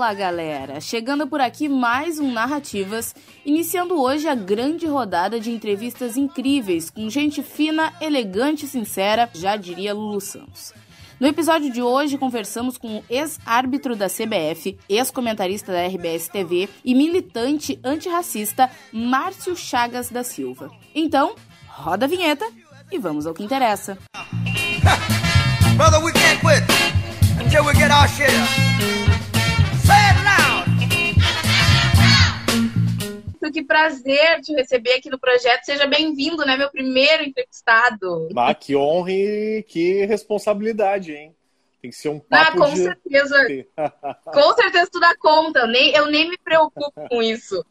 Fala galera! Chegando por aqui mais um Narrativas, iniciando hoje a grande rodada de entrevistas incríveis com gente fina, elegante e sincera, já diria Lulu Santos. No episódio de hoje, conversamos com o ex-árbitro da CBF, ex-comentarista da RBS TV e militante antirracista Márcio Chagas da Silva. Então, roda a vinheta e vamos ao que interessa. Brother, que prazer te receber aqui no projeto. Seja bem-vindo, né? Meu primeiro entrevistado. Ah, que honra e que responsabilidade, hein? Tem que ser um papo ah, com de... certeza. com certeza tu dá conta. Eu nem, eu nem me preocupo com isso.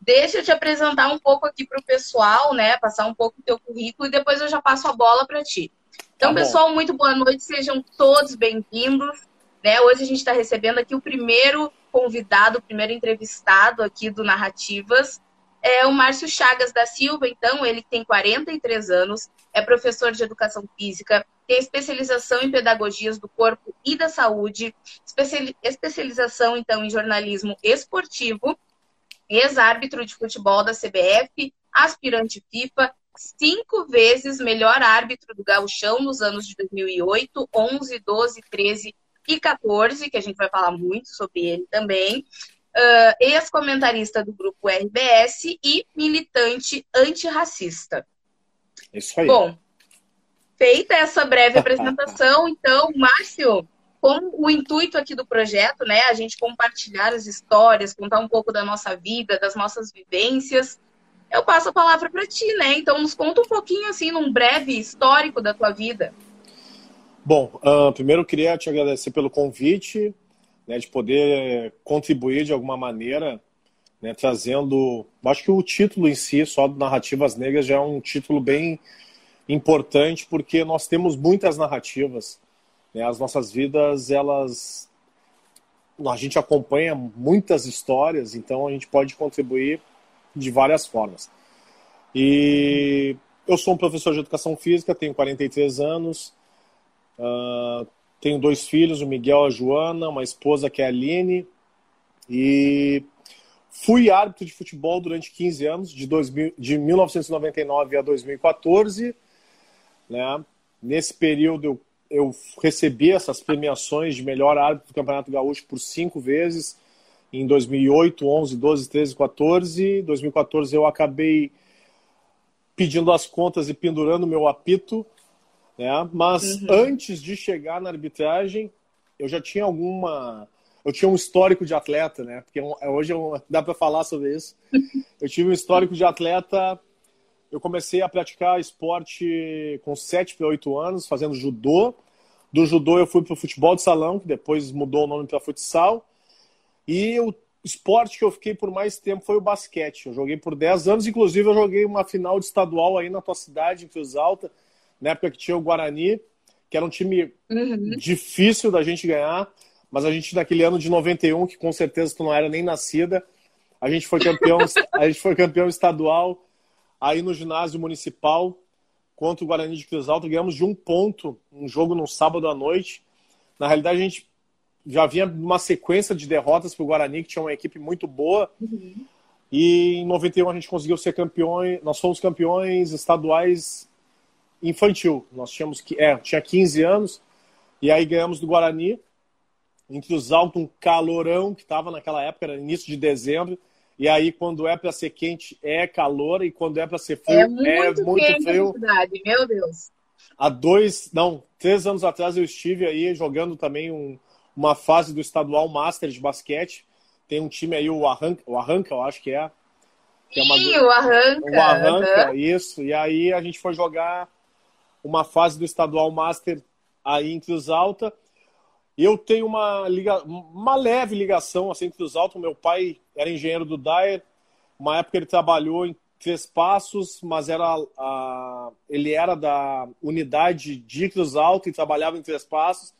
Deixa eu te apresentar um pouco aqui para o pessoal, né? Passar um pouco do teu currículo e depois eu já passo a bola para ti. Então, tá pessoal, muito boa noite. Sejam todos bem-vindos. Né? Hoje a gente está recebendo aqui o primeiro convidado, o primeiro entrevistado aqui do Narrativas, é o Márcio Chagas da Silva. Então, ele tem 43 anos, é professor de educação física, tem especialização em pedagogias do corpo e da saúde, especialização, então, em jornalismo esportivo, ex-árbitro de futebol da CBF, aspirante FIFA, cinco vezes melhor árbitro do gauchão nos anos de 2008, 11, 12, 13 e 14, que a gente vai falar muito sobre ele também. Uh, ex-comentarista do grupo RBS e militante antirracista. Isso aí. Bom, feita essa breve apresentação, então, Márcio, como o intuito aqui do projeto, né, a gente compartilhar as histórias, contar um pouco da nossa vida, das nossas vivências, eu passo a palavra para ti, né? Então, nos conta um pouquinho, assim, num breve histórico da tua vida. Bom, uh, primeiro eu queria te agradecer pelo convite, né, de poder contribuir de alguma maneira, né, trazendo. Acho que o título em si, só do Narrativas Negras, já é um título bem importante, porque nós temos muitas narrativas. Né, as nossas vidas, elas. A gente acompanha muitas histórias, então a gente pode contribuir de várias formas. E eu sou um professor de educação física, tenho 43 anos. Uh, tenho dois filhos, o Miguel e a Joana, uma esposa que é a Aline. E fui árbitro de futebol durante 15 anos, de, 2000, de 1999 a 2014. Né? Nesse período eu, eu recebi essas premiações de melhor árbitro do Campeonato Gaúcho por cinco vezes, em 2008, 11, 12, 13, 14. Em 2014 eu acabei pedindo as contas e pendurando meu apito né? Mas uhum. antes de chegar na arbitragem, eu já tinha alguma. Eu tinha um histórico de atleta, né? Porque é hoje eu, dá para falar sobre isso. Eu tive um histórico de atleta. Eu comecei a praticar esporte com 7 para 8 anos, fazendo judô. Do judô eu fui para o futebol de salão, que depois mudou o nome para futsal. E o esporte que eu fiquei por mais tempo foi o basquete. Eu joguei por 10 anos, inclusive eu joguei uma final de estadual aí na tua cidade, em Cruz Alta na época que tinha o Guarani, que era um time uhum. difícil da gente ganhar, mas a gente naquele ano de 91, que com certeza tu não era nem nascida, a gente foi campeão, a gente foi campeão estadual aí no ginásio municipal contra o Guarani de Cruz Alta, ganhamos de um ponto, um jogo no sábado à noite. Na realidade, a gente já vinha uma sequência de derrotas para o Guarani, que tinha uma equipe muito boa. Uhum. E em 91 a gente conseguiu ser campeões, nós fomos campeões estaduais infantil. Nós tínhamos que é, tinha 15 anos e aí ganhamos do Guarani. Entre os altos, um calorão que estava naquela época, era início de dezembro. E aí, quando é para ser quente, é calor, e quando é para ser frio, é muito, é muito frio. Cidade, meu Deus. Há dois, não, três anos atrás eu estive aí jogando também um, uma fase do estadual Master de basquete. Tem um time aí, o Arranca, o Arranca eu acho que é. Que é uma... Sim, o Arranca. O Arranca, uhum. isso. E aí a gente foi jogar uma fase do estadual Master aí em Cruz Alta. Eu tenho uma, liga, uma leve ligação assim, em Cruz Alta. Meu pai era engenheiro do Dyer. Uma época ele trabalhou em Três Passos, mas era a, ele era da unidade de Cruz Alta e trabalhava em Três Passos.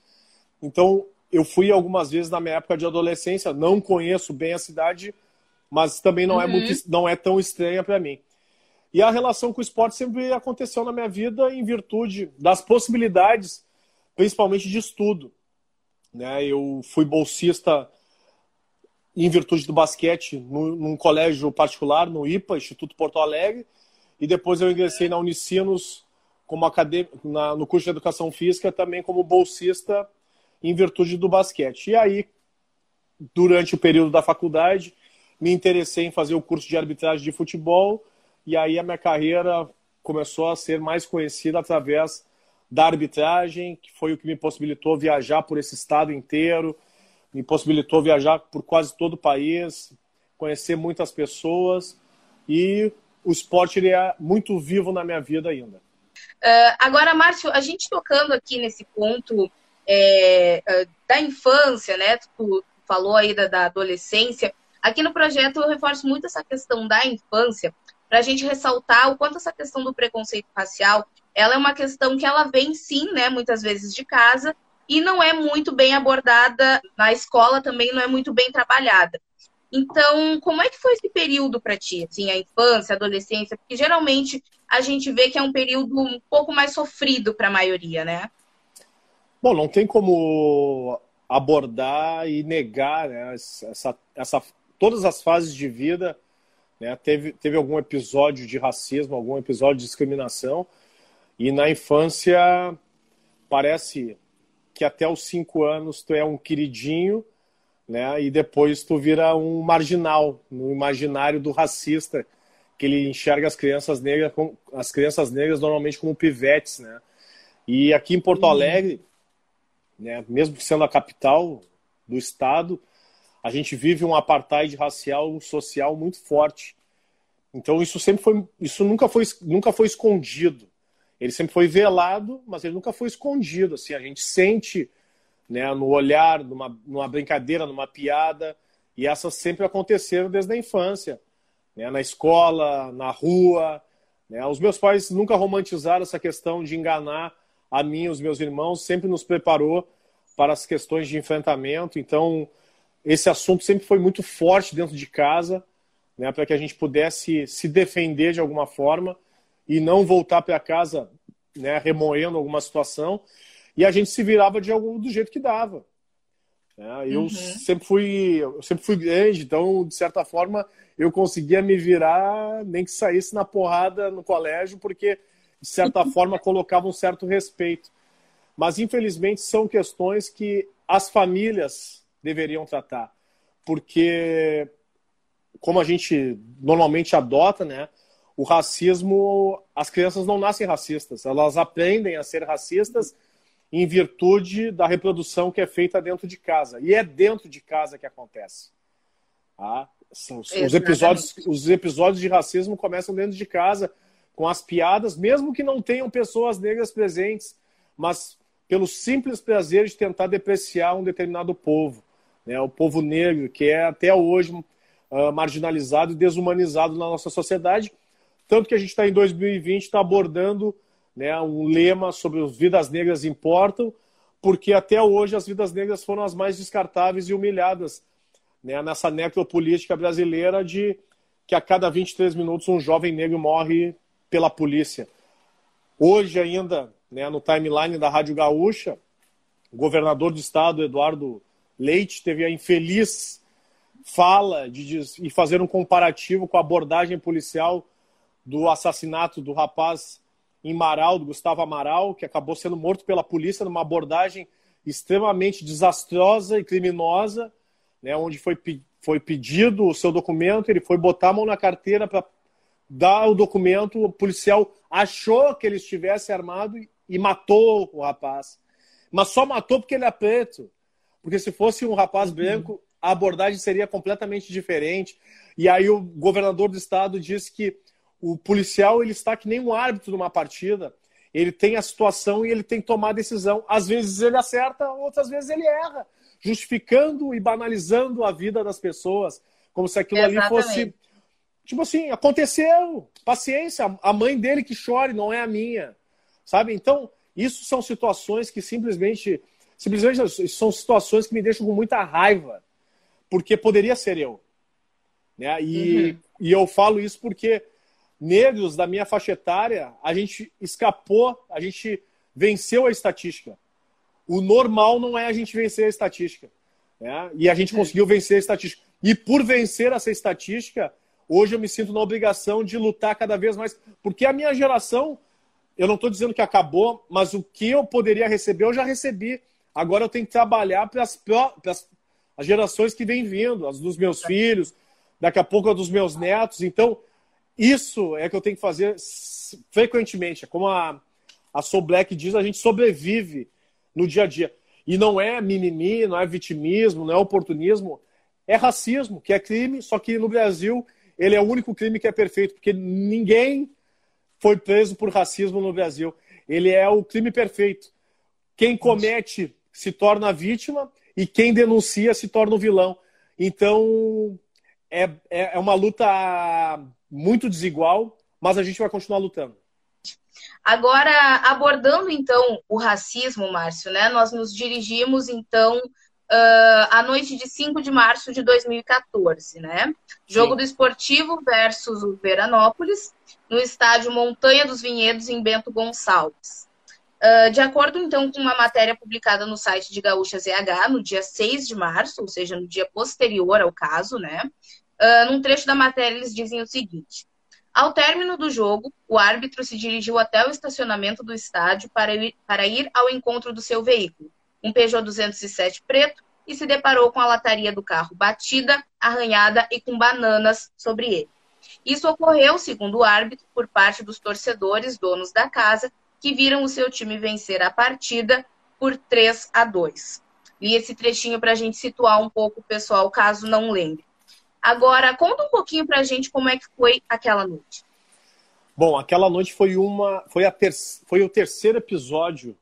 Então eu fui algumas vezes na minha época de adolescência. Não conheço bem a cidade, mas também não é uhum. é muito, não é tão estranha para mim. E a relação com o esporte sempre aconteceu na minha vida em virtude das possibilidades, principalmente de estudo. Né? Eu fui bolsista em virtude do basquete, no, num colégio particular, no IPA, Instituto Porto Alegre, e depois eu ingressei na Unicinos como na, no curso de Educação Física, também como bolsista em virtude do basquete. E aí, durante o período da faculdade, me interessei em fazer o curso de arbitragem de futebol, e aí a minha carreira começou a ser mais conhecida através da arbitragem, que foi o que me possibilitou viajar por esse estado inteiro, me possibilitou viajar por quase todo o país, conhecer muitas pessoas e o esporte é muito vivo na minha vida ainda. Uh, agora, Márcio, a gente tocando aqui nesse ponto é, uh, da infância, né? Tu falou aí da, da, adolescência. Aqui no projeto eu reforço muito essa questão da infância para a gente ressaltar o quanto essa questão do preconceito racial ela é uma questão que ela vem sim, né? Muitas vezes de casa e não é muito bem abordada na escola também não é muito bem trabalhada. Então, como é que foi esse período para ti, assim, a infância, a adolescência? Porque geralmente a gente vê que é um período um pouco mais sofrido para a maioria, né? Bom, não tem como abordar e negar né, essa, essa, todas as fases de vida. Né, teve, teve algum episódio de racismo, algum episódio de discriminação, e na infância parece que até os cinco anos tu é um queridinho, né? E depois tu vira um marginal no imaginário do racista, que ele enxerga as crianças negras, as crianças negras normalmente como pivetes, né? E aqui em Porto uhum. Alegre, né, mesmo sendo a capital do estado, a gente vive um apartheid racial, social muito forte. Então isso sempre foi, isso nunca foi, nunca foi escondido. Ele sempre foi velado, mas ele nunca foi escondido. Assim, a gente sente né, no olhar, numa, numa brincadeira, numa piada, e essas sempre aconteceram desde a infância, né, na escola, na rua. Né. Os meus pais nunca romantizaram essa questão de enganar a mim os meus irmãos, sempre nos preparou para as questões de enfrentamento. Então, esse assunto sempre foi muito forte dentro de casa, né, para que a gente pudesse se defender de alguma forma e não voltar para casa né, remoendo alguma situação. E a gente se virava de algum do jeito que dava. Né? Eu uhum. sempre fui, eu sempre fui grande, então de certa forma eu conseguia me virar, nem que saísse na porrada no colégio, porque de certa forma colocava um certo respeito. Mas infelizmente são questões que as famílias deveriam tratar, porque como a gente normalmente adota, né? o racismo, as crianças não nascem racistas, elas aprendem a ser racistas em virtude da reprodução que é feita dentro de casa. E é dentro de casa que acontece. Tá? Os, episódios, os episódios de racismo começam dentro de casa, com as piadas, mesmo que não tenham pessoas negras presentes, mas pelo simples prazer de tentar depreciar um determinado povo. Né? O povo negro, que é até hoje uh, marginalizado e desumanizado na nossa sociedade tanto que a gente está em 2020, está abordando né, um lema sobre as vidas negras importam, porque até hoje as vidas negras foram as mais descartáveis e humilhadas né, nessa necropolítica brasileira de que a cada 23 minutos um jovem negro morre pela polícia. Hoje ainda, né, no timeline da Rádio Gaúcha, o governador do estado, Eduardo Leite, teve a infeliz fala de, de fazer um comparativo com a abordagem policial do assassinato do rapaz em Marau, do Gustavo Amaral, que acabou sendo morto pela polícia numa abordagem extremamente desastrosa e criminosa, né, onde foi, foi pedido o seu documento, ele foi botar a mão na carteira para dar o documento, o policial achou que ele estivesse armado e matou o rapaz. Mas só matou porque ele é preto. Porque se fosse um rapaz branco, a abordagem seria completamente diferente. E aí o governador do estado disse que o policial ele está que nem um árbitro numa partida. Ele tem a situação e ele tem que tomar a decisão. Às vezes ele acerta, outras vezes ele erra, justificando e banalizando a vida das pessoas, como se aquilo Exatamente. ali fosse. Tipo assim, aconteceu, paciência, a mãe dele que chore, não é a minha. Sabe? Então, isso são situações que simplesmente. Simplesmente são situações que me deixam com muita raiva, porque poderia ser eu. Né? E, uhum. e eu falo isso porque negros da minha faixa etária, a gente escapou, a gente venceu a estatística. O normal não é a gente vencer a estatística. Né? E a gente conseguiu vencer a estatística. E por vencer essa estatística, hoje eu me sinto na obrigação de lutar cada vez mais. Porque a minha geração, eu não estou dizendo que acabou, mas o que eu poderia receber, eu já recebi. Agora eu tenho que trabalhar para as, gerações que vêm vindo, as dos meus filhos, daqui a pouco as dos meus netos. Então, isso é que eu tenho que fazer frequentemente. É como a, a Soul Black diz, a gente sobrevive no dia a dia. E não é mimimi, não é vitimismo, não é oportunismo, é racismo, que é crime, só que no Brasil ele é o único crime que é perfeito, porque ninguém foi preso por racismo no Brasil. Ele é o crime perfeito. Quem comete se torna vítima e quem denuncia se torna o vilão. Então é, é, é uma luta muito desigual, mas a gente vai continuar lutando. Agora, abordando então o racismo, Márcio, né? Nós nos dirigimos então uh, à noite de 5 de março de 2014, né? Jogo Sim. do Esportivo versus o Veranópolis, no estádio Montanha dos Vinhedos, em Bento Gonçalves. Uh, de acordo, então, com uma matéria publicada no site de Gaúcha ZH, no dia 6 de março, ou seja, no dia posterior ao caso, né? Uh, num trecho da matéria, eles dizem o seguinte: Ao término do jogo, o árbitro se dirigiu até o estacionamento do estádio para ir, para ir ao encontro do seu veículo um Peugeot 207 preto, e se deparou com a lataria do carro batida, arranhada e com bananas sobre ele. Isso ocorreu, segundo o árbitro, por parte dos torcedores, donos da casa, que viram o seu time vencer a partida por 3 a 2. Li esse trechinho para a gente situar um pouco o pessoal, caso não lembre. Agora, conta um pouquinho para a gente como é que foi aquela noite. Bom, aquela noite foi uma, foi, a ter, foi o terceiro episódio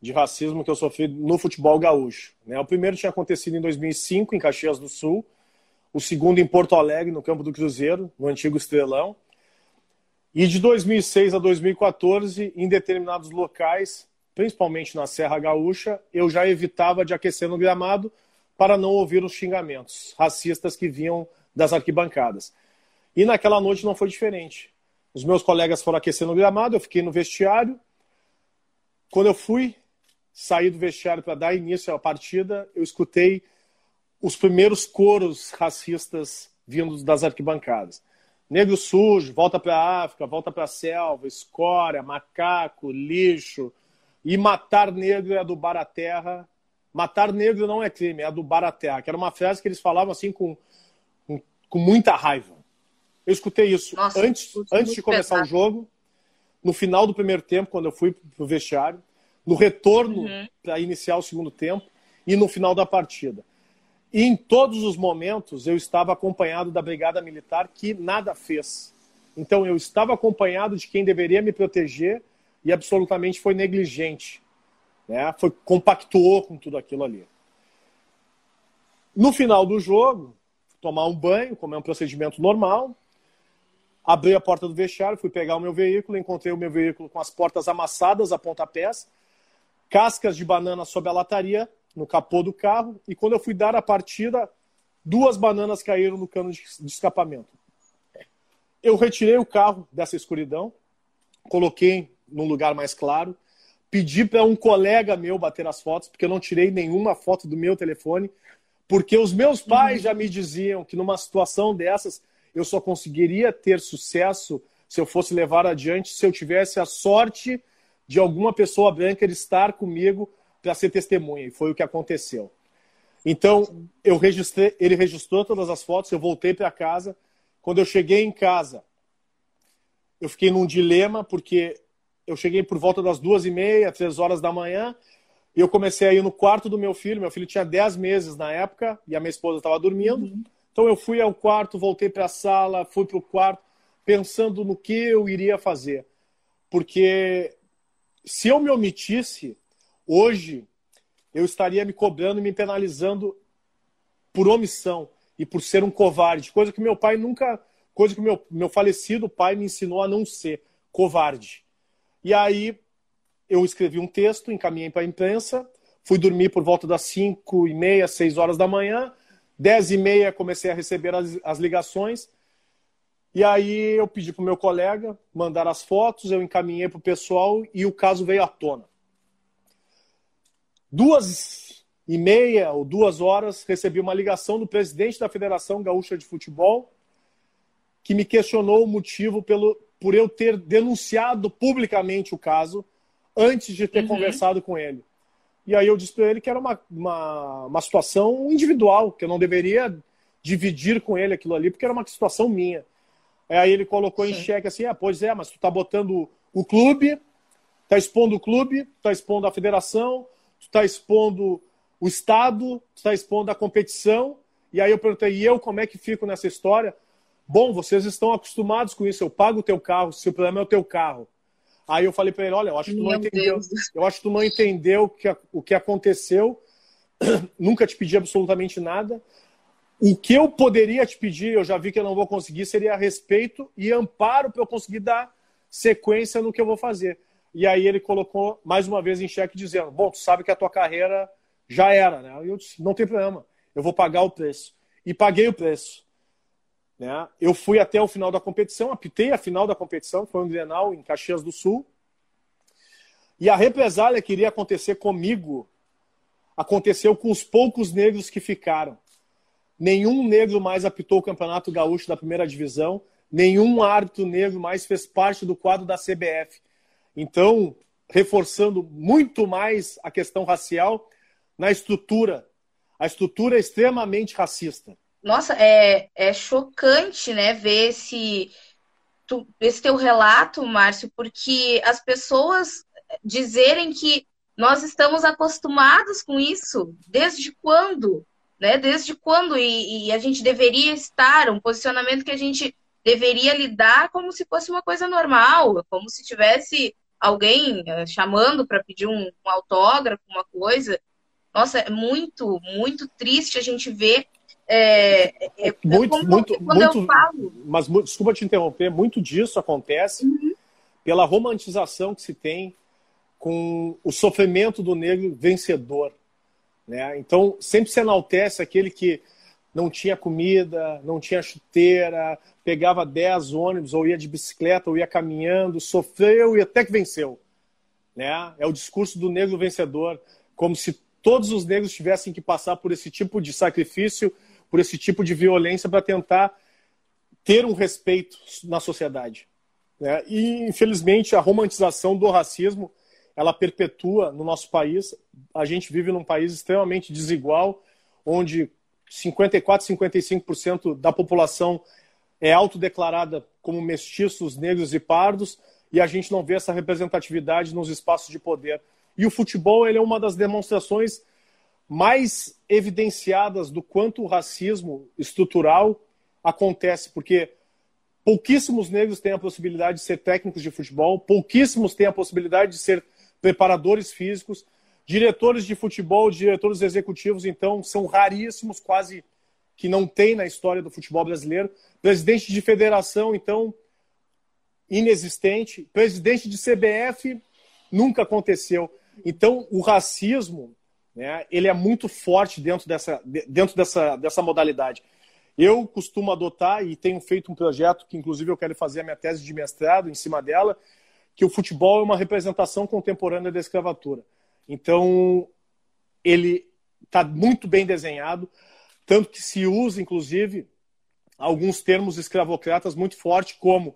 de racismo que eu sofri no futebol gaúcho. Né? O primeiro tinha acontecido em 2005, em Caxias do Sul. O segundo em Porto Alegre, no campo do Cruzeiro, no antigo Estrelão. E de 2006 a 2014, em determinados locais, principalmente na Serra Gaúcha, eu já evitava de aquecer no gramado para não ouvir os xingamentos racistas que vinham das arquibancadas. E naquela noite não foi diferente. Os meus colegas foram aquecer no gramado, eu fiquei no vestiário. Quando eu fui saí do vestiário para dar início à partida, eu escutei os primeiros coros racistas vindos das arquibancadas. Negro sujo, volta para a África, volta para a selva, escória, macaco, lixo. E matar negro é adubar a terra. Matar negro não é crime, é adubar a terra. Que era uma frase que eles falavam assim com, com, com muita raiva. Eu escutei isso Nossa, antes, antes de começar pesado. o jogo, no final do primeiro tempo, quando eu fui para o vestiário no retorno uhum. para iniciar o segundo tempo e no final da partida. E em todos os momentos eu estava acompanhado da Brigada Militar que nada fez. Então eu estava acompanhado de quem deveria me proteger e absolutamente foi negligente. Né? Foi, compactuou com tudo aquilo ali. No final do jogo, tomar um banho, como é um procedimento normal, abri a porta do vestiário, fui pegar o meu veículo, encontrei o meu veículo com as portas amassadas a pontapés, cascas de banana sob a lataria, no capô do carro, e quando eu fui dar a partida, duas bananas caíram no cano de escapamento. Eu retirei o carro dessa escuridão, coloquei num lugar mais claro, pedi para um colega meu bater as fotos, porque eu não tirei nenhuma foto do meu telefone, porque os meus pais já me diziam que numa situação dessas eu só conseguiria ter sucesso se eu fosse levar adiante se eu tivesse a sorte de alguma pessoa branca estar comigo para ser testemunha. E foi o que aconteceu. Então, eu registrei, ele registrou todas as fotos, eu voltei para casa. Quando eu cheguei em casa, eu fiquei num dilema, porque eu cheguei por volta das duas e meia, três horas da manhã, e eu comecei a ir no quarto do meu filho. Meu filho tinha dez meses na época, e a minha esposa estava dormindo. Uhum. Então, eu fui ao quarto, voltei para a sala, fui para o quarto, pensando no que eu iria fazer. Porque se eu me omitisse, hoje eu estaria me cobrando e me penalizando por omissão e por ser um covarde, coisa que meu pai nunca, coisa que meu, meu falecido pai me ensinou a não ser covarde. E aí eu escrevi um texto, encaminhei para a imprensa, fui dormir por volta das 5 e meia, 6 horas da manhã, 10 e meia comecei a receber as, as ligações, e aí eu pedi para o meu colega mandar as fotos, eu encaminhei para o pessoal e o caso veio à tona. Duas e meia ou duas horas, recebi uma ligação do presidente da Federação Gaúcha de Futebol, que me questionou o motivo pelo, por eu ter denunciado publicamente o caso antes de ter uhum. conversado com ele. E aí eu disse para ele que era uma, uma, uma situação individual, que eu não deveria dividir com ele aquilo ali, porque era uma situação minha. Aí ele colocou Sim. em xeque assim, ah, pois é, mas tu tá botando o clube, tá expondo o clube, tá expondo a federação, tu tá expondo o Estado, tu tá expondo a competição. E aí eu perguntei, e eu como é que fico nessa história? Bom, vocês estão acostumados com isso, eu pago o teu carro, se o problema é o teu carro. Aí eu falei para ele, olha, eu acho que tu Meu não entendeu. Deus. Eu acho que tu não entendeu o que, o que aconteceu. Nunca te pedi absolutamente nada. O que eu poderia te pedir, eu já vi que eu não vou conseguir, seria respeito e amparo para eu conseguir dar sequência no que eu vou fazer. E aí ele colocou mais uma vez em xeque dizendo: "Bom, tu sabe que a tua carreira já era, né?" E eu disse: "Não tem problema. Eu vou pagar o preço." E paguei o preço. Né? Eu fui até o final da competição, apitei a final da competição, foi um Grenal em Caxias do Sul. E a represália que iria acontecer comigo aconteceu com os poucos negros que ficaram. Nenhum negro mais apitou o Campeonato Gaúcho da primeira divisão, nenhum árbitro negro mais fez parte do quadro da CBF. Então, reforçando muito mais a questão racial na estrutura. A estrutura é extremamente racista. Nossa, é, é chocante, né, ver esse, tu, esse teu relato, Márcio, porque as pessoas dizerem que nós estamos acostumados com isso, desde quando? Né? Desde quando? E, e, a gente deveria estar, um posicionamento que a gente deveria lidar como se fosse uma coisa normal, como se tivesse alguém uh, chamando para pedir um, um autógrafo, uma coisa. Nossa, é muito, muito triste a gente ver é, é, muito, como, muito, quando muito, eu falo. Mas desculpa te interromper, muito disso acontece uhum. pela romantização que se tem com o sofrimento do negro vencedor. Né? Então, sempre se enaltece aquele que não tinha comida, não tinha chuteira, pegava 10 ônibus, ou ia de bicicleta, ou ia caminhando, sofreu e até que venceu. Né? É o discurso do negro vencedor, como se todos os negros tivessem que passar por esse tipo de sacrifício por esse tipo de violência para tentar ter um respeito na sociedade. Né? E, infelizmente, a romantização do racismo ela perpetua no nosso país. A gente vive num país extremamente desigual, onde 54, 55% da população é autodeclarada como mestiços, negros e pardos, e a gente não vê essa representatividade nos espaços de poder. E o futebol ele é uma das demonstrações mais evidenciadas do quanto o racismo estrutural acontece, porque pouquíssimos negros têm a possibilidade de ser técnicos de futebol, pouquíssimos têm a possibilidade de ser preparadores físicos, diretores de futebol, diretores executivos, então, são raríssimos, quase que não tem na história do futebol brasileiro. Presidente de federação, então, inexistente. Presidente de CBF, nunca aconteceu. Então, o racismo né, ele é muito forte dentro dessa, dentro dessa, dessa modalidade. Eu costumo adotar e tenho feito um projeto que, inclusive, eu quero fazer a minha tese de mestrado em cima dela, que o futebol é uma representação contemporânea da escravatura. Então, ele está muito bem desenhado, tanto que se usa, inclusive, alguns termos escravocratas muito fortes, como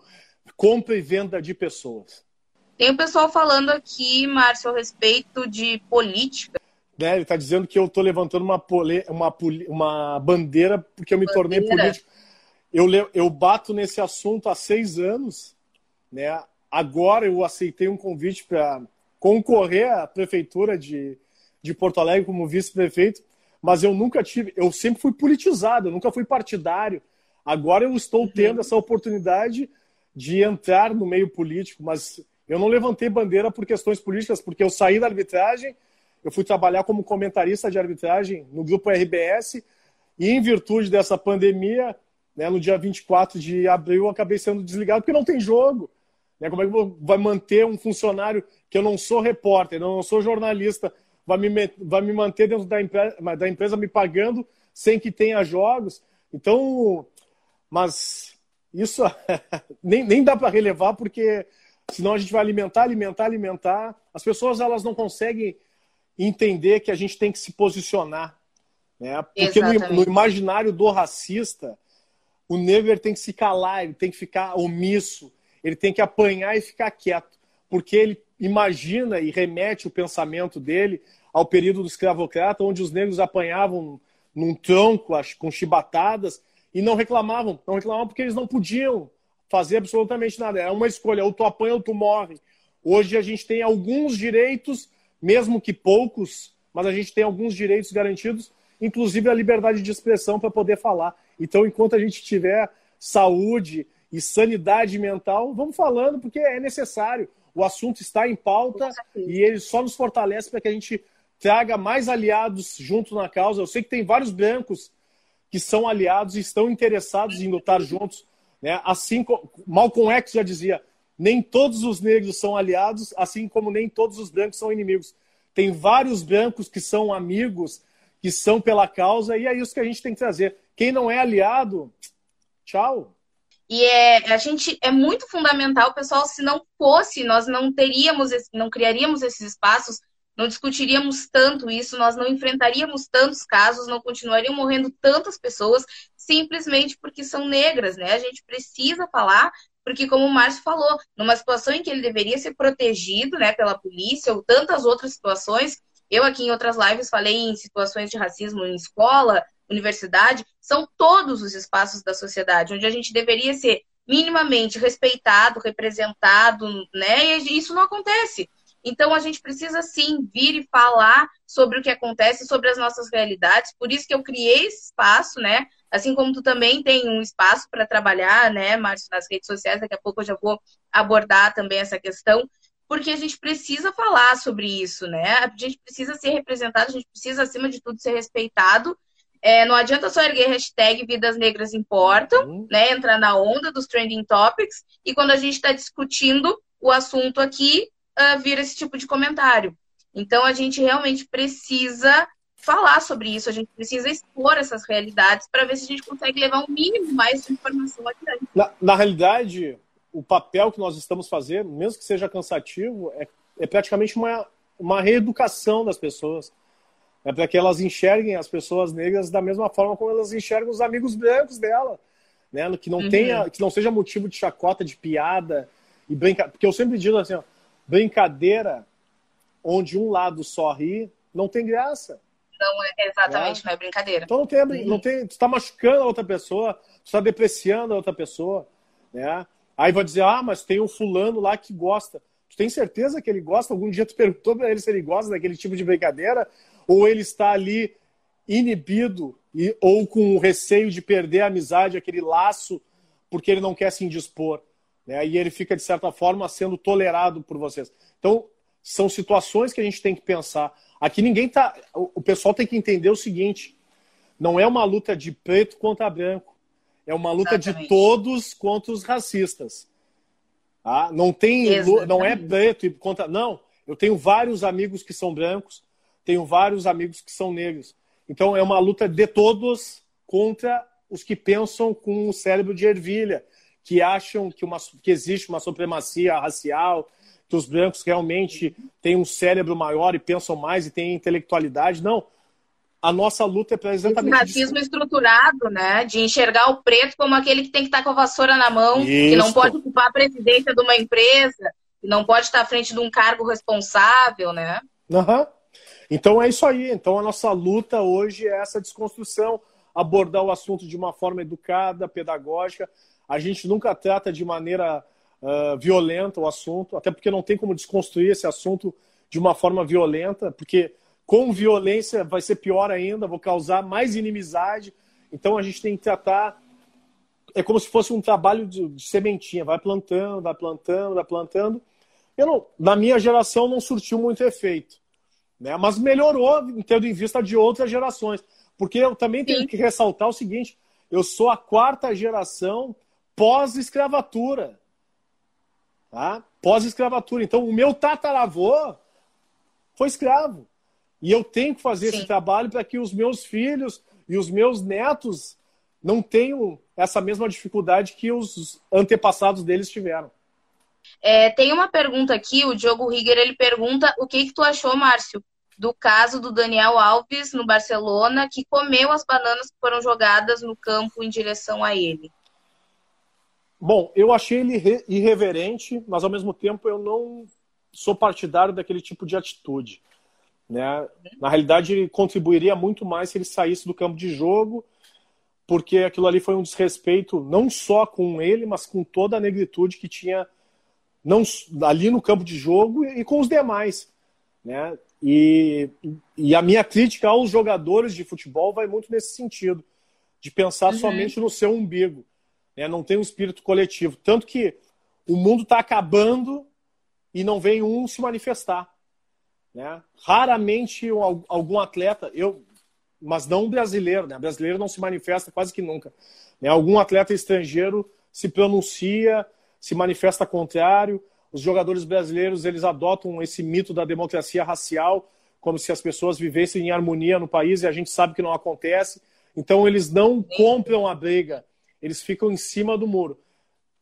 compra e venda de pessoas. Tem o pessoal falando aqui, Márcio, a respeito de política né? Ele está dizendo que eu estou levantando uma, pole, uma, uma bandeira porque eu me bandeira. tornei político. Eu, eu bato nesse assunto há seis anos. Né? Agora eu aceitei um convite para concorrer à prefeitura de, de Porto Alegre como vice-prefeito, mas eu nunca tive, eu sempre fui politizado, eu nunca fui partidário. Agora eu estou uhum. tendo essa oportunidade de entrar no meio político, mas eu não levantei bandeira por questões políticas, porque eu saí da arbitragem eu fui trabalhar como comentarista de arbitragem no grupo RBS e, em virtude dessa pandemia, né, no dia 24 de abril, eu acabei sendo desligado porque não tem jogo. Né? Como é que vai manter um funcionário que eu não sou repórter, não sou jornalista, vai me, vai me manter dentro da, empresa, da empresa me pagando sem que tenha jogos? Então, mas isso nem, nem dá para relevar porque senão a gente vai alimentar, alimentar, alimentar. As pessoas elas não conseguem entender que a gente tem que se posicionar. Né? Porque no, no, imaginário do racista, o negro tem que se calar, ele tem que ficar omisso, ele tem que apanhar e ficar quieto, porque ele imagina e remete o pensamento dele ao período do escravocrata, onde os negros apanhavam num tronco com chibatadas e não reclamavam. Não reclamavam porque eles não podiam fazer absolutamente nada. Era uma escolha, ou tu apanha ou tu morre. Hoje a gente tem alguns direitos, mesmo que poucos, mas a gente tem alguns direitos garantidos, inclusive a liberdade de expressão para poder falar. Então, enquanto a gente tiver saúde e sanidade mental, vamos falando, porque é necessário. O assunto está em pauta e ele só nos fortalece para que a gente traga mais aliados junto na causa. Eu sei que tem vários brancos que são aliados e estão interessados em lutar juntos. Né? Assim, Malcolm X já dizia: nem todos os negros são aliados, assim como nem todos os brancos são inimigos. Tem vários brancos que são amigos, que são pela causa, e é isso que a gente tem que trazer. Quem não é aliado, tchau. E é, a gente é muito fundamental, pessoal, se não fosse, nós não teríamos, não criaríamos esses espaços não discutiríamos tanto isso, nós não enfrentaríamos tantos casos, não continuariam morrendo tantas pessoas simplesmente porque são negras, né? A gente precisa falar, porque como o Márcio falou, numa situação em que ele deveria ser protegido, né, pela polícia ou tantas outras situações, eu aqui em outras lives falei em situações de racismo em escola, universidade, são todos os espaços da sociedade onde a gente deveria ser minimamente respeitado, representado, né? E isso não acontece. Então, a gente precisa sim vir e falar sobre o que acontece, sobre as nossas realidades. Por isso que eu criei esse espaço, né? Assim como tu também tem um espaço para trabalhar, né, Márcio, nas redes sociais. Daqui a pouco eu já vou abordar também essa questão. Porque a gente precisa falar sobre isso, né? A gente precisa ser representado, a gente precisa, acima de tudo, ser respeitado. É, não adianta só erguer hashtag Vidas Negras Importam, uhum. né? Entrar na onda dos trending topics. E quando a gente está discutindo o assunto aqui, uh, vir esse tipo de comentário. Então, a gente realmente precisa falar sobre isso, a gente precisa expor essas realidades para ver se a gente consegue levar um mínimo mais de informação adiante. Na, na realidade, o papel que nós estamos fazendo, mesmo que seja cansativo, é, é praticamente uma, uma reeducação das pessoas. É para que elas enxerguem as pessoas negras da mesma forma como elas enxergam os amigos brancos dela. Né? Que não uhum. tenha, que não seja motivo de chacota, de piada e brinca... Porque eu sempre digo assim, ó, brincadeira onde um lado só ri, não tem graça. Não é, exatamente, é. não é brincadeira. Então não tem, não uhum. tem, tu está machucando a outra pessoa, tu está depreciando a outra pessoa, né? Aí vai dizer, ah, mas tem um fulano lá que gosta. Tu tem certeza que ele gosta? Algum dia tu perguntou para ele se ele gosta daquele tipo de brincadeira? Ou ele está ali inibido e, ou com receio de perder a amizade, aquele laço, porque ele não quer se indispor? Né? E ele fica, de certa forma, sendo tolerado por vocês. Então, são situações que a gente tem que pensar. Aqui ninguém tá. O pessoal tem que entender o seguinte: não é uma luta de preto contra branco. É uma luta Exatamente. de todos contra os racistas. Tá? Não tem. Exatamente. Não é preto contra. Não. Eu tenho vários amigos que são brancos, tenho vários amigos que são negros. Então é uma luta de todos contra os que pensam com o cérebro de ervilha, que acham que, uma, que existe uma supremacia racial, que os brancos realmente têm um cérebro maior e pensam mais e têm intelectualidade. Não. A nossa luta é para exatamente. Esse racismo isso. estruturado, né? De enxergar o preto como aquele que tem que estar com a vassoura na mão, isso. que não pode ocupar a presidência de uma empresa, que não pode estar à frente de um cargo responsável, né? Uhum. Então é isso aí. Então a nossa luta hoje é essa desconstrução, abordar o assunto de uma forma educada, pedagógica, a gente nunca trata de maneira uh, violenta o assunto, até porque não tem como desconstruir esse assunto de uma forma violenta, porque com violência vai ser pior ainda, vou causar mais inimizade. Então a gente tem que tratar. É como se fosse um trabalho de, de sementinha, vai plantando, vai plantando, vai plantando. Eu não, na minha geração não surtiu muito efeito, né? mas melhorou tendo em vista de outras gerações. Porque eu também tenho Sim. que ressaltar o seguinte: eu sou a quarta geração pós-escravatura. Tá? Pós-escravatura. Então, o meu tataravô foi escravo. E eu tenho que fazer Sim. esse trabalho para que os meus filhos e os meus netos não tenham essa mesma dificuldade que os antepassados deles tiveram. É, tem uma pergunta aqui, o Diogo Rigger, ele pergunta o que, que tu achou, Márcio, do caso do Daniel Alves no Barcelona, que comeu as bananas que foram jogadas no campo em direção a ele? Bom, eu achei ele irreverente, mas ao mesmo tempo eu não sou partidário daquele tipo de atitude. Né? Na realidade, ele contribuiria muito mais se ele saísse do campo de jogo, porque aquilo ali foi um desrespeito não só com ele, mas com toda a negritude que tinha não ali no campo de jogo e com os demais. Né? E, e a minha crítica aos jogadores de futebol vai muito nesse sentido, de pensar uhum. somente no seu umbigo né? não tem um espírito coletivo. Tanto que o mundo está acabando e não vem um se manifestar. Né? Raramente algum atleta, eu, mas não um brasileiro, né? O brasileiro não se manifesta quase que nunca. Né? Algum atleta estrangeiro se pronuncia, se manifesta contrário. Os jogadores brasileiros eles adotam esse mito da democracia racial, como se as pessoas vivessem em harmonia no país e a gente sabe que não acontece. Então eles não compram a briga, eles ficam em cima do muro.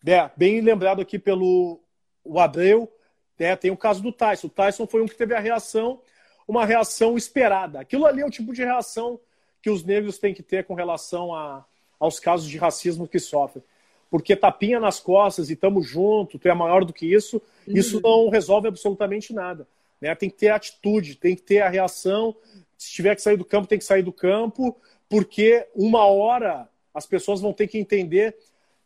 É, bem lembrado aqui pelo o Abreu, é, tem o caso do Tyson. O Tyson foi um que teve a reação, uma reação esperada. Aquilo ali é o tipo de reação que os negros têm que ter com relação a, aos casos de racismo que sofrem. Porque tapinha nas costas e tamo junto, tu é maior do que isso, uhum. isso não resolve absolutamente nada. Né? Tem que ter atitude, tem que ter a reação. Se tiver que sair do campo, tem que sair do campo, porque uma hora as pessoas vão ter que entender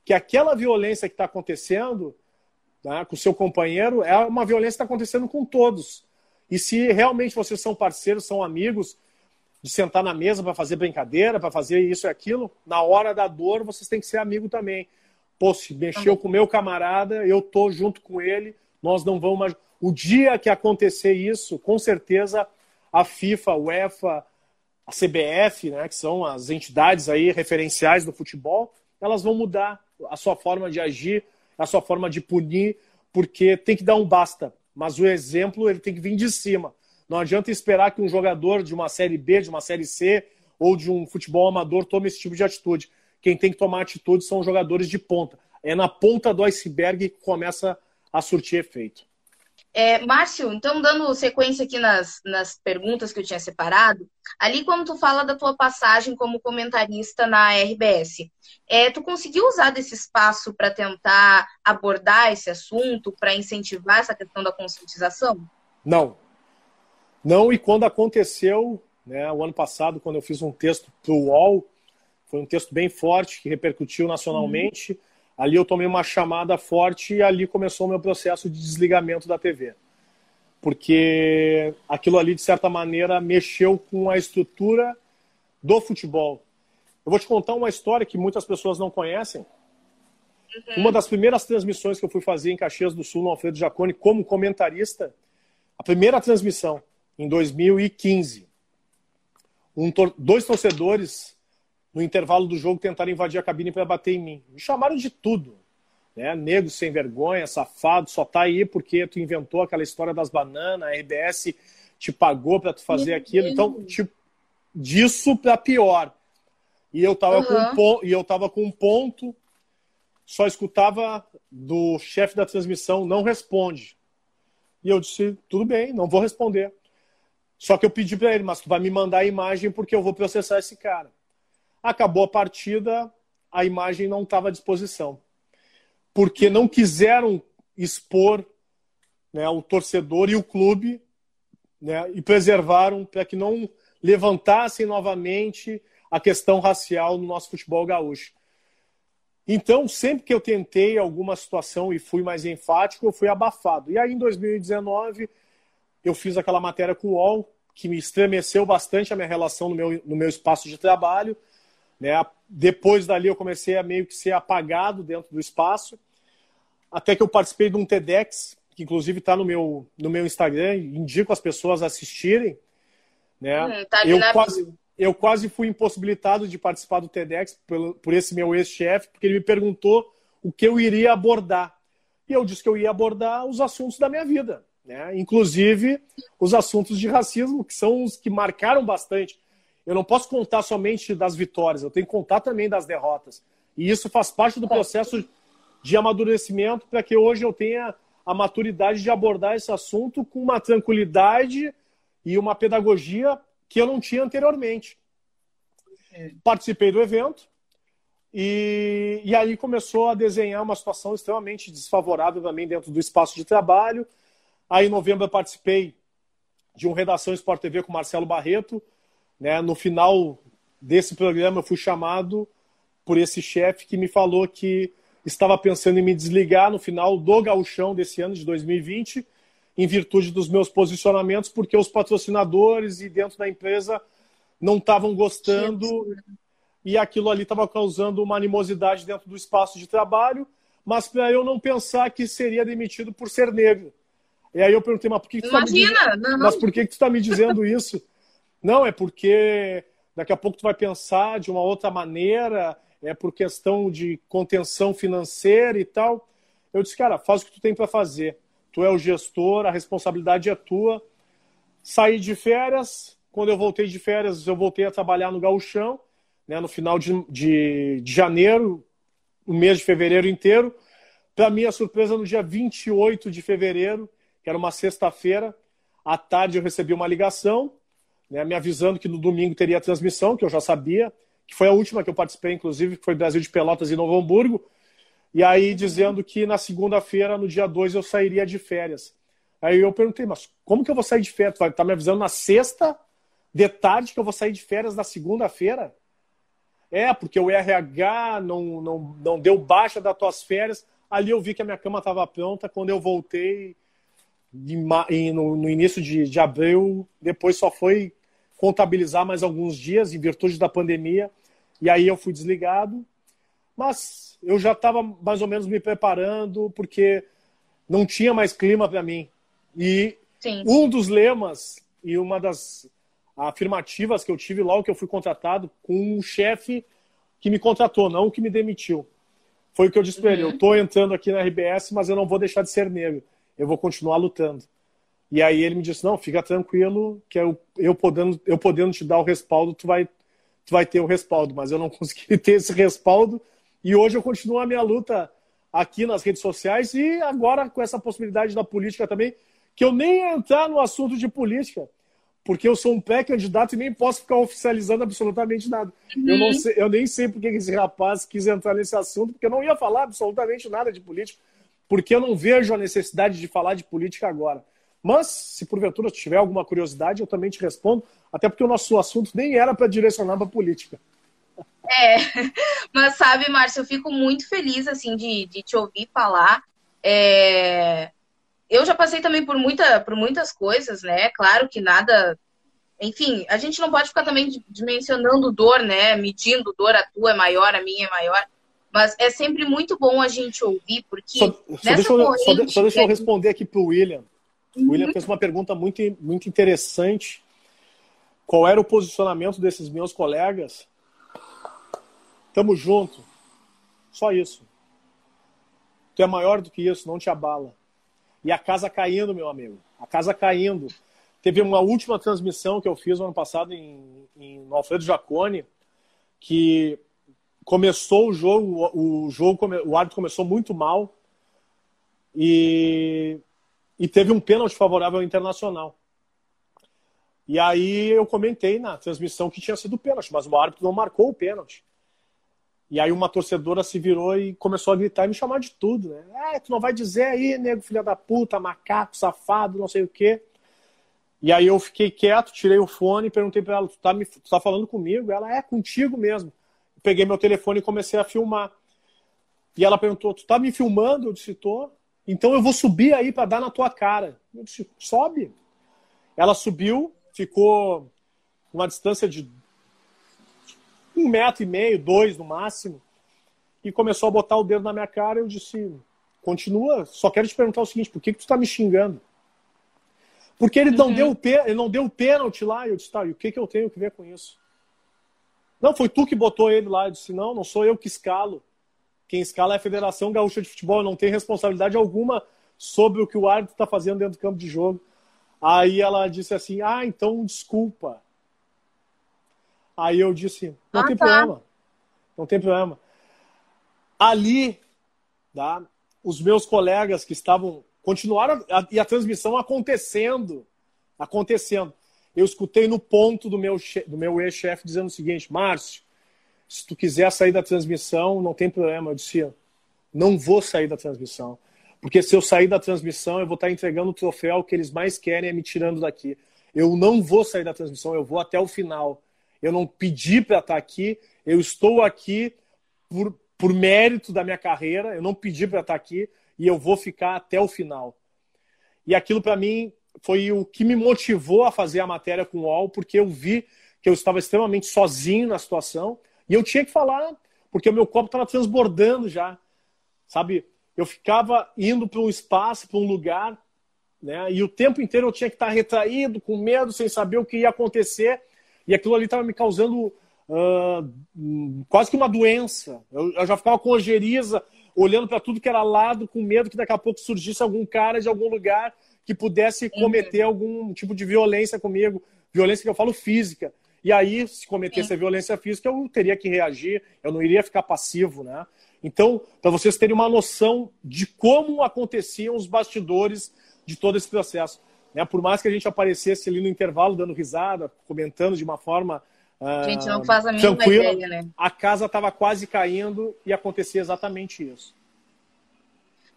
que aquela violência que está acontecendo né, com o seu companheiro é uma violência que está acontecendo com todos. E se realmente vocês são parceiros, são amigos, de sentar na mesa para fazer brincadeira, para fazer isso e aquilo, na hora da dor vocês têm que ser amigo também. Pô, se mexeu com o meu camarada, eu tô junto com ele, nós não vamos mais. O dia que acontecer isso, com certeza a FIFA, a UEFA, a CBF, né, que são as entidades aí referenciais do futebol, elas vão mudar a sua forma de agir, a sua forma de punir, porque tem que dar um basta. Mas o exemplo ele tem que vir de cima. Não adianta esperar que um jogador de uma série B, de uma série C ou de um futebol amador tome esse tipo de atitude. Quem tem que tomar atitude são os jogadores de ponta. É na ponta do iceberg que começa a surtir efeito. É, Márcio, então dando sequência aqui nas, nas perguntas que eu tinha separado, ali quando tu fala da tua passagem como comentarista na RBS, é, tu conseguiu usar desse espaço para tentar abordar esse assunto, para incentivar essa questão da conscientização? Não. Não, e quando aconteceu, né, o ano passado, quando eu fiz um texto para o UOL, foi um texto bem forte, que repercutiu nacionalmente, uhum Ali eu tomei uma chamada forte e ali começou o meu processo de desligamento da TV. Porque aquilo ali, de certa maneira, mexeu com a estrutura do futebol. Eu vou te contar uma história que muitas pessoas não conhecem. Uhum. Uma das primeiras transmissões que eu fui fazer em Caxias do Sul, no Alfredo Jaconi, como comentarista, a primeira transmissão, em 2015. Um tor dois torcedores no intervalo do jogo, tentaram invadir a cabine para bater em mim. Me chamaram de tudo. Né? Nego sem vergonha, safado, só tá aí porque tu inventou aquela história das bananas, a RBS te pagou para tu fazer aquilo. Então, tipo, disso para pior. E eu tava uhum. com um e eu tava com um ponto, só escutava do chefe da transmissão, não responde. E eu disse, tudo bem, não vou responder. Só que eu pedi para ele, mas tu vai me mandar a imagem porque eu vou processar esse cara. Acabou a partida, a imagem não estava à disposição. Porque não quiseram expor né, o torcedor e o clube né, e preservaram para que não levantassem novamente a questão racial no nosso futebol gaúcho. Então, sempre que eu tentei alguma situação e fui mais enfático, eu fui abafado. E aí, em 2019, eu fiz aquela matéria com o UOL, que me estremeceu bastante a minha relação no meu, no meu espaço de trabalho. Né? Depois dali eu comecei a meio que ser apagado dentro do espaço, até que eu participei de um TEDx, que inclusive está no meu, no meu Instagram, indico as pessoas assistirem. Né? Hum, tá eu, quase, eu quase fui impossibilitado de participar do TEDx por, por esse meu ex-chefe, porque ele me perguntou o que eu iria abordar. E eu disse que eu ia abordar os assuntos da minha vida, né? inclusive os assuntos de racismo, que são os que marcaram bastante eu não posso contar somente das vitórias, eu tenho que contar também das derrotas. E isso faz parte do processo de amadurecimento para que hoje eu tenha a maturidade de abordar esse assunto com uma tranquilidade e uma pedagogia que eu não tinha anteriormente. É. Participei do evento e, e aí começou a desenhar uma situação extremamente desfavorável também dentro do espaço de trabalho. Aí em novembro eu participei de um Redação Sport TV com Marcelo Barreto. Né? No final desse programa eu fui chamado por esse chefe que me falou que estava pensando em me desligar no final do gauchão desse ano de 2020 em virtude dos meus posicionamentos, porque os patrocinadores e dentro da empresa não estavam gostando e aquilo ali estava causando uma animosidade dentro do espaço de trabalho, mas para eu não pensar que seria demitido por ser negro. E aí eu perguntei, mas por que, que tu está me não, não. Mas por que, que tu está me dizendo isso? Não, é porque daqui a pouco tu vai pensar de uma outra maneira, é por questão de contenção financeira e tal. Eu disse, cara, faz o que tu tem para fazer tu é o gestor, a responsabilidade é tua. Saí de férias, quando eu voltei de férias, eu voltei a trabalhar no gauchão, né, no final de, de, de janeiro, o mês de fevereiro inteiro. Para minha surpresa, no dia 28 de fevereiro, que era uma sexta-feira, à tarde eu recebi uma ligação, né, me avisando que no domingo teria transmissão, que eu já sabia, que foi a última que eu participei, inclusive, que foi Brasil de Pelotas e Novo Hamburgo. E aí dizendo que na segunda-feira, no dia 2, eu sairia de férias. Aí eu perguntei, mas como que eu vou sair de férias? Vai estar tá me avisando na sexta de tarde que eu vou sair de férias na segunda-feira? É, porque o RH não, não, não deu baixa das tuas férias. Ali eu vi que a minha cama estava pronta. Quando eu voltei no, no início de, de abril, depois só foi contabilizar mais alguns dias em virtude da pandemia. E aí eu fui desligado. Mas eu já estava mais ou menos me preparando, porque não tinha mais clima para mim. E Sim. um dos lemas e uma das afirmativas que eu tive logo que eu fui contratado com um chefe que me contratou, não o que me demitiu. Foi o que eu disse para uhum. ele: eu estou entrando aqui na RBS, mas eu não vou deixar de ser negro. Eu vou continuar lutando. E aí ele me disse: não, fica tranquilo, que eu, eu, podendo, eu podendo te dar o respaldo, tu vai, tu vai ter o respaldo. Mas eu não consegui ter esse respaldo e hoje eu continuo a minha luta aqui nas redes sociais e agora com essa possibilidade da política também, que eu nem ia entrar no assunto de política, porque eu sou um pré-candidato e nem posso ficar oficializando absolutamente nada. Uhum. Eu, não sei, eu nem sei porque esse rapaz quis entrar nesse assunto, porque eu não ia falar absolutamente nada de política, porque eu não vejo a necessidade de falar de política agora. Mas, se porventura tiver alguma curiosidade, eu também te respondo, até porque o nosso assunto nem era para direcionar para política. É, mas sabe, Márcio, eu fico muito feliz, assim, de, de te ouvir falar. É... Eu já passei também por, muita, por muitas coisas, né? Claro que nada... Enfim, a gente não pode ficar também dimensionando dor, né? Medindo dor, a tua é maior, a minha é maior. Mas é sempre muito bom a gente ouvir, porque só, só deixa, eu, só, só deixa eu responder aqui para o William. Uhum. O William fez uma pergunta muito, muito interessante. Qual era o posicionamento desses meus colegas Tamo junto. Só isso. Tu é maior do que isso, não te abala. E a casa caindo, meu amigo. A casa caindo. Teve uma última transmissão que eu fiz no ano passado em, em no Alfredo Jacone, que começou o jogo, o jogo, o árbitro começou muito mal e, e teve um pênalti favorável ao Internacional. E aí eu comentei na transmissão que tinha sido pênalti, mas o árbitro não marcou o pênalti. E aí uma torcedora se virou e começou a gritar e me chamar de tudo, né? É, tu não vai dizer aí, nego, filha da puta, macaco, safado, não sei o quê. E aí eu fiquei quieto, tirei o fone e perguntei para ela, tu tá, me, tu tá falando comigo? Ela, é, contigo mesmo. Peguei meu telefone e comecei a filmar. E ela perguntou, tu tá me filmando? Eu disse, tô. Então eu vou subir aí para dar na tua cara. Eu disse, sobe. Ela subiu, ficou uma distância de um metro e meio, dois no máximo, e começou a botar o dedo na minha cara. Eu disse: continua, só quero te perguntar o seguinte: por que, que tu está me xingando? Porque ele não, uhum. deu, ele não deu o pênalti lá. Eu disse: tá, e o que, que eu tenho que ver com isso? Não, foi tu que botou ele lá. Eu disse: não, não sou eu que escalo. Quem escala é a Federação Gaúcha de Futebol. Não tenho responsabilidade alguma sobre o que o árbitro está fazendo dentro do campo de jogo. Aí ela disse assim: ah, então desculpa. Aí eu disse, não ah, tem tá. problema. Não tem problema. Ali, tá, os meus colegas que estavam. Continuaram a, e a transmissão acontecendo. Acontecendo. eu escutei no ponto do meu, do meu ex-chefe dizendo o seguinte: Márcio, se tu quiser sair da transmissão, não tem problema. Eu disse: não vou sair da transmissão. Porque se eu sair da transmissão, eu vou estar entregando o troféu que eles mais querem é me tirando daqui. Eu não vou sair da transmissão, eu vou até o final. Eu não pedi para estar aqui, eu estou aqui por, por mérito da minha carreira, eu não pedi para estar aqui e eu vou ficar até o final. E aquilo para mim foi o que me motivou a fazer a matéria com o UOL, porque eu vi que eu estava extremamente sozinho na situação e eu tinha que falar, porque o meu copo estava transbordando já. Sabe? Eu ficava indo para um espaço, para um lugar, né? E o tempo inteiro eu tinha que estar retraído, com medo, sem saber o que ia acontecer. E aquilo ali estava me causando uh, quase que uma doença. Eu, eu já ficava com ojeriza, olhando para tudo que era lado, com medo que daqui a pouco surgisse algum cara de algum lugar que pudesse cometer algum tipo de violência comigo. Violência que eu falo física. E aí, se cometesse a violência física, eu teria que reagir, eu não iria ficar passivo, né? Então, para vocês terem uma noção de como aconteciam os bastidores de todo esse processo. Né? Por mais que a gente aparecesse ali no intervalo dando risada, comentando de uma forma a gente não faz a mínima tranquila, ideia, né? A casa estava quase caindo e acontecia exatamente isso.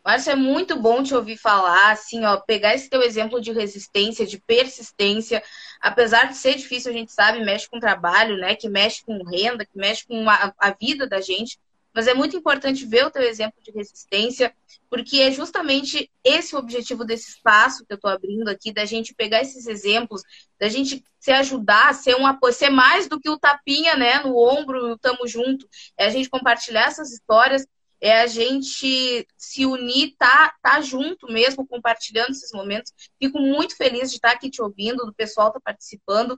Márcio, é muito bom te ouvir falar, assim, ó, pegar esse teu exemplo de resistência, de persistência, apesar de ser difícil, a gente sabe, mexe com trabalho, né, que mexe com renda, que mexe com a, a vida da gente, mas é muito importante ver o teu exemplo de resistência, porque é justamente esse o objetivo desse espaço que eu estou abrindo aqui, da gente pegar esses exemplos, da gente se ajudar, ser um apoio, ser mais do que o tapinha, né, no ombro, tamo junto, é a gente compartilhar essas histórias, é a gente se unir, tá, tá junto mesmo, compartilhando esses momentos. Fico muito feliz de estar aqui te ouvindo, do pessoal tá participando.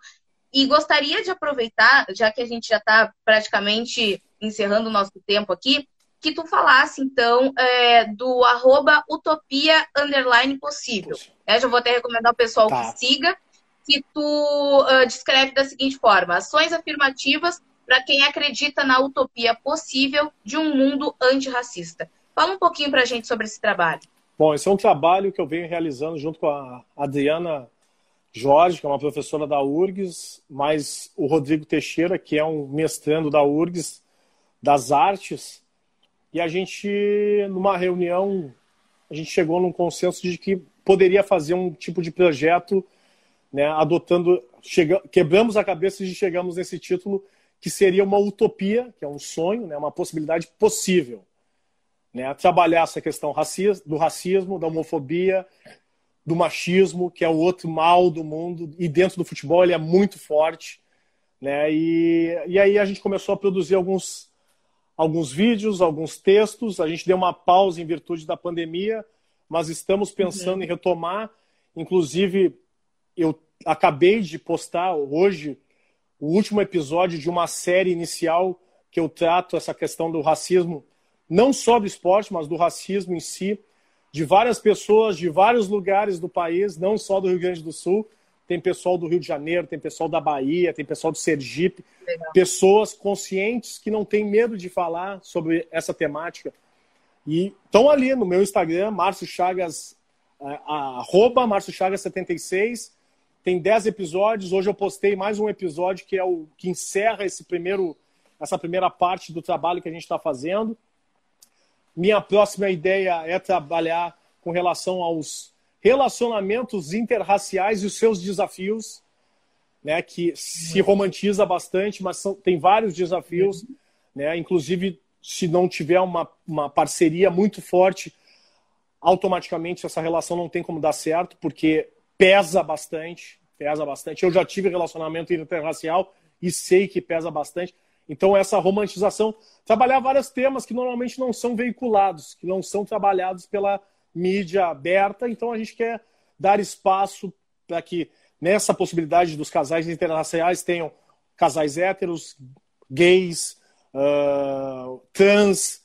E gostaria de aproveitar, já que a gente já está praticamente encerrando o nosso tempo aqui, que tu falasse, então, é, do arroba utopia underline possível. É, já vou até recomendar ao pessoal tá. que siga, que tu uh, descreve da seguinte forma: ações afirmativas para quem acredita na utopia possível de um mundo antirracista. Fala um pouquinho para a gente sobre esse trabalho. Bom, esse é um trabalho que eu venho realizando junto com a Adriana Jorge, que é uma professora da URGS, mais o Rodrigo Teixeira, que é um mestrando da URGS das artes. E a gente, numa reunião, a gente chegou num consenso de que poderia fazer um tipo de projeto, né, adotando, chega, quebramos a cabeça e chegamos nesse título que seria uma utopia, que é um sonho, né, uma possibilidade possível. Né, trabalhar essa questão do racismo, da homofobia, do machismo, que é o outro mal do mundo, e dentro do futebol ele é muito forte. Né? E, e aí a gente começou a produzir alguns, alguns vídeos, alguns textos. A gente deu uma pausa em virtude da pandemia, mas estamos pensando uhum. em retomar. Inclusive, eu acabei de postar hoje o último episódio de uma série inicial que eu trato essa questão do racismo, não só do esporte, mas do racismo em si de várias pessoas de vários lugares do país, não só do Rio Grande do Sul. Tem pessoal do Rio de Janeiro, tem pessoal da Bahia, tem pessoal do Sergipe, Legal. pessoas conscientes que não têm medo de falar sobre essa temática. E estão ali no meu Instagram, Márcio Chagas, arroba Márcio Chagas 76. Tem 10 episódios. Hoje eu postei mais um episódio que é o que encerra esse primeiro, essa primeira parte do trabalho que a gente está fazendo. Minha próxima ideia é trabalhar com relação aos relacionamentos interraciais e os seus desafios, né, que se romantiza bastante, mas são, tem vários desafios, né, inclusive se não tiver uma, uma parceria muito forte, automaticamente essa relação não tem como dar certo, porque pesa bastante, pesa bastante. Eu já tive relacionamento interracial e sei que pesa bastante. Então, essa romantização, trabalhar vários temas que normalmente não são veiculados, que não são trabalhados pela mídia aberta. Então, a gente quer dar espaço para que nessa possibilidade dos casais internacionais tenham casais héteros, gays, uh, trans,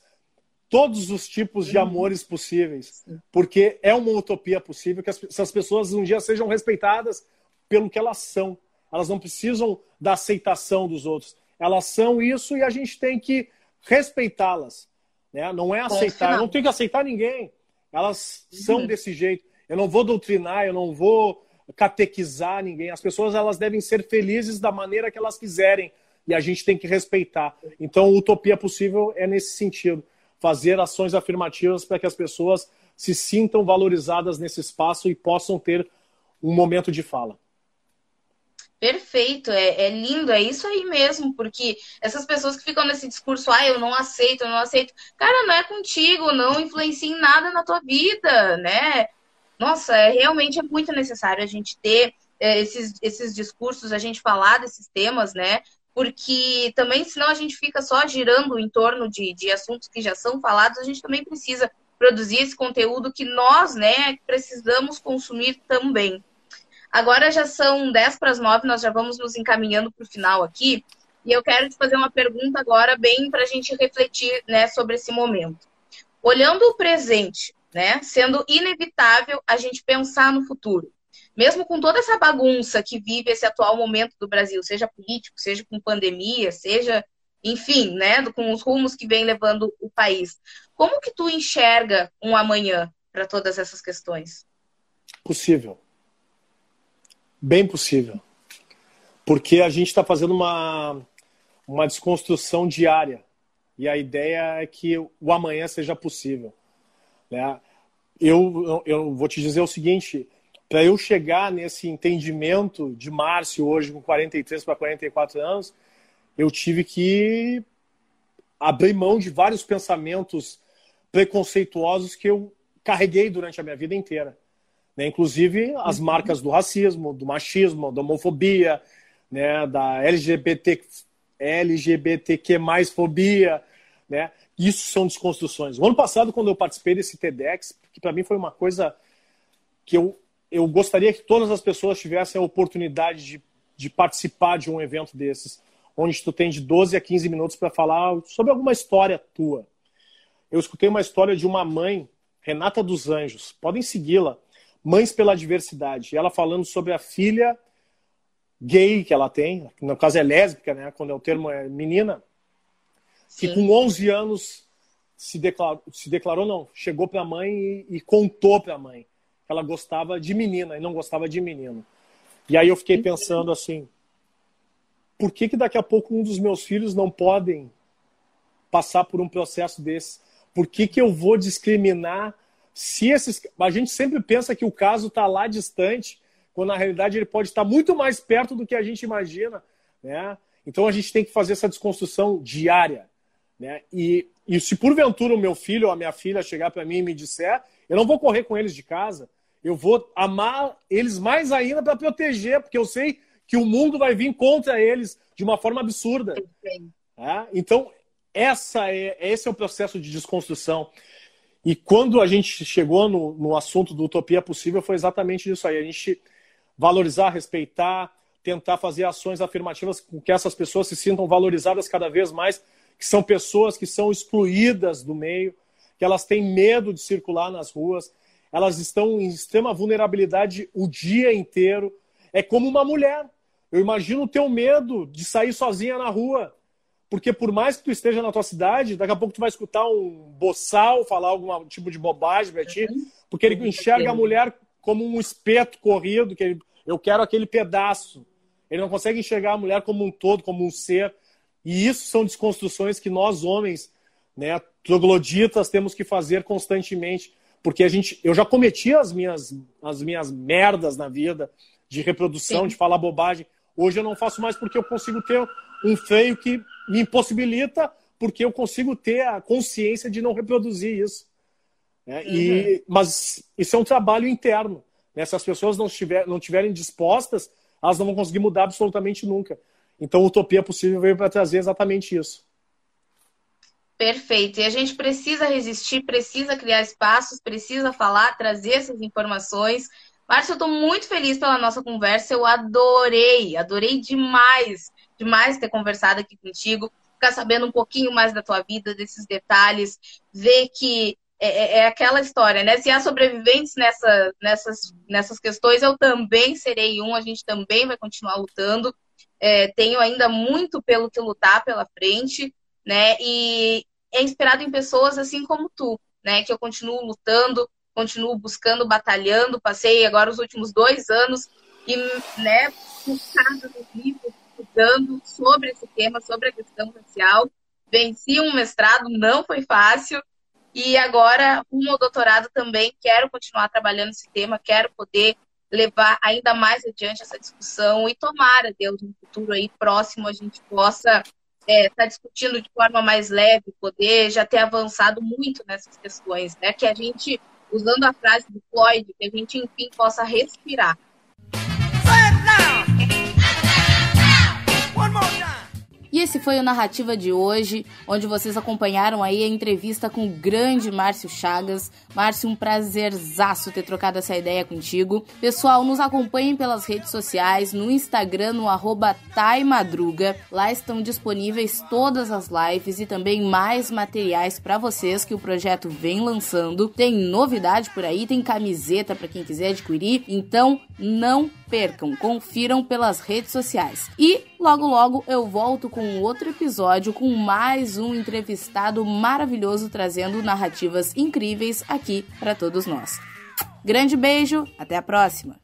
todos os tipos de amores possíveis, porque é uma utopia possível que as, essas pessoas um dia sejam respeitadas pelo que elas são. Elas não precisam da aceitação dos outros. Elas são isso e a gente tem que respeitá-las. Né? Não é aceitar, eu não tenho que aceitar ninguém. Elas são uhum. desse jeito. Eu não vou doutrinar, eu não vou catequizar ninguém. As pessoas elas devem ser felizes da maneira que elas quiserem e a gente tem que respeitar. Então, utopia possível é nesse sentido, fazer ações afirmativas para que as pessoas se sintam valorizadas nesse espaço e possam ter um momento de fala. Perfeito, é, é, lindo, é isso aí mesmo, porque essas pessoas que ficam nesse discurso, ah, eu não aceito, eu não aceito, cara, não é contigo, não influencia em nada na tua vida, né? Nossa, é, realmente é muito necessário a gente ter é, esses, esses discursos, a gente falar desses temas, né? Porque também, senão a gente fica só girando em torno de, de assuntos que já são falados, a gente também precisa produzir esse conteúdo que nós, né, precisamos consumir também. Agora já são 10 para as 9, nós já vamos nos encaminhando para o final aqui. E eu quero te fazer uma pergunta agora, bem para a gente refletir né, sobre esse momento. Olhando o presente, né, sendo inevitável a gente pensar no futuro. Mesmo com toda essa bagunça que vive esse atual momento do Brasil, seja político, seja com pandemia, seja, enfim, né, com os rumos que vem levando o país. Como que tu enxerga um amanhã para todas essas questões? Possível. Bem possível. Porque a gente está fazendo uma, uma desconstrução diária. E a ideia é que o amanhã seja possível. Né? Eu, eu vou te dizer o seguinte: para eu chegar nesse entendimento de Márcio, hoje com 43 para 44 anos, eu tive que abrir mão de vários pensamentos preconceituosos que eu carreguei durante a minha vida inteira. Né? Inclusive as uhum. marcas do racismo, do machismo, da homofobia, né? da LGBT, LGBTQ mais fobia. Né? Isso são desconstruções. O ano passado, quando eu participei desse TEDx, que para mim foi uma coisa que eu, eu gostaria que todas as pessoas tivessem a oportunidade de, de participar de um evento desses, onde tu tem de 12 a 15 minutos para falar sobre alguma história tua. Eu escutei uma história de uma mãe, Renata dos Anjos, podem segui-la, Mães pela Diversidade. Ela falando sobre a filha gay que ela tem, no caso é lésbica, né? Quando é o termo é menina, Sim. que com 11 anos se declarou, se declarou não, chegou para a mãe e, e contou para a mãe que ela gostava de menina e não gostava de menino. E aí eu fiquei pensando assim, por que que daqui a pouco um dos meus filhos não podem passar por um processo desse? Por que que eu vou discriminar se esses, a gente sempre pensa que o caso está lá distante, quando na realidade ele pode estar muito mais perto do que a gente imagina, né? Então a gente tem que fazer essa desconstrução diária, né? E, e se porventura o meu filho ou a minha filha chegar para mim e me disser, eu não vou correr com eles de casa, eu vou amar eles mais ainda para proteger, porque eu sei que o mundo vai vir contra eles de uma forma absurda. É? Então essa é, esse é o processo de desconstrução. E quando a gente chegou no, no assunto do Utopia Possível, foi exatamente isso aí. A gente valorizar, respeitar, tentar fazer ações afirmativas com que essas pessoas se sintam valorizadas cada vez mais, que são pessoas que são excluídas do meio, que elas têm medo de circular nas ruas, elas estão em extrema vulnerabilidade o dia inteiro. É como uma mulher. Eu imagino o teu medo de sair sozinha na rua. Porque por mais que tu esteja na tua cidade, daqui a pouco tu vai escutar um boçal falar algum tipo de bobagem pra ti, uhum. porque ele enxerga a mulher como um espeto corrido, que ele, eu quero aquele pedaço. Ele não consegue enxergar a mulher como um todo, como um ser. E isso são desconstruções que nós homens, né, trogloditas, temos que fazer constantemente, porque a gente, eu já cometi as minhas as minhas merdas na vida de reprodução, Sim. de falar bobagem. Hoje eu não faço mais porque eu consigo ter um freio que me impossibilita porque eu consigo ter a consciência de não reproduzir isso. Né? Uhum. E, mas isso é um trabalho interno. Né? Se as pessoas não, estiver, não estiverem dispostas, elas não vão conseguir mudar absolutamente nunca. Então, Utopia Possível veio para trazer exatamente isso. Perfeito. E a gente precisa resistir, precisa criar espaços, precisa falar, trazer essas informações. Márcio, eu estou muito feliz pela nossa conversa. Eu adorei, adorei demais demais ter conversado aqui contigo, ficar sabendo um pouquinho mais da tua vida, desses detalhes, ver que é, é, é aquela história, né? Se há sobreviventes nessa, nessas, nessas questões, eu também serei um, a gente também vai continuar lutando. É, tenho ainda muito pelo que lutar pela frente, né? E é inspirado em pessoas assim como tu, né? Que eu continuo lutando, continuo buscando, batalhando. Passei agora os últimos dois anos e, né, focada nos livros, estudando sobre esse tema, sobre a questão racial. Venci um mestrado, não foi fácil. E agora, ao doutorado também, quero continuar trabalhando esse tema, quero poder levar ainda mais adiante essa discussão e tomara, Deus, no futuro aí próximo a gente possa estar é, tá discutindo de forma mais leve, poder já ter avançado muito nessas questões, né? Que a gente, usando a frase do Floyd, que a gente, enfim, possa respirar. Esse foi o Narrativa de hoje, onde vocês acompanharam aí a entrevista com o grande Márcio Chagas. Márcio, um prazerzaço ter trocado essa ideia contigo. Pessoal, nos acompanhem pelas redes sociais, no Instagram, no arroba Taimadruga. Lá estão disponíveis todas as lives e também mais materiais para vocês que o projeto vem lançando. Tem novidade por aí, tem camiseta para quem quiser adquirir, então não percam, confiram pelas redes sociais. E logo logo eu volto com outro episódio com mais um entrevistado maravilhoso trazendo narrativas incríveis aqui para todos nós. Grande beijo, até a próxima.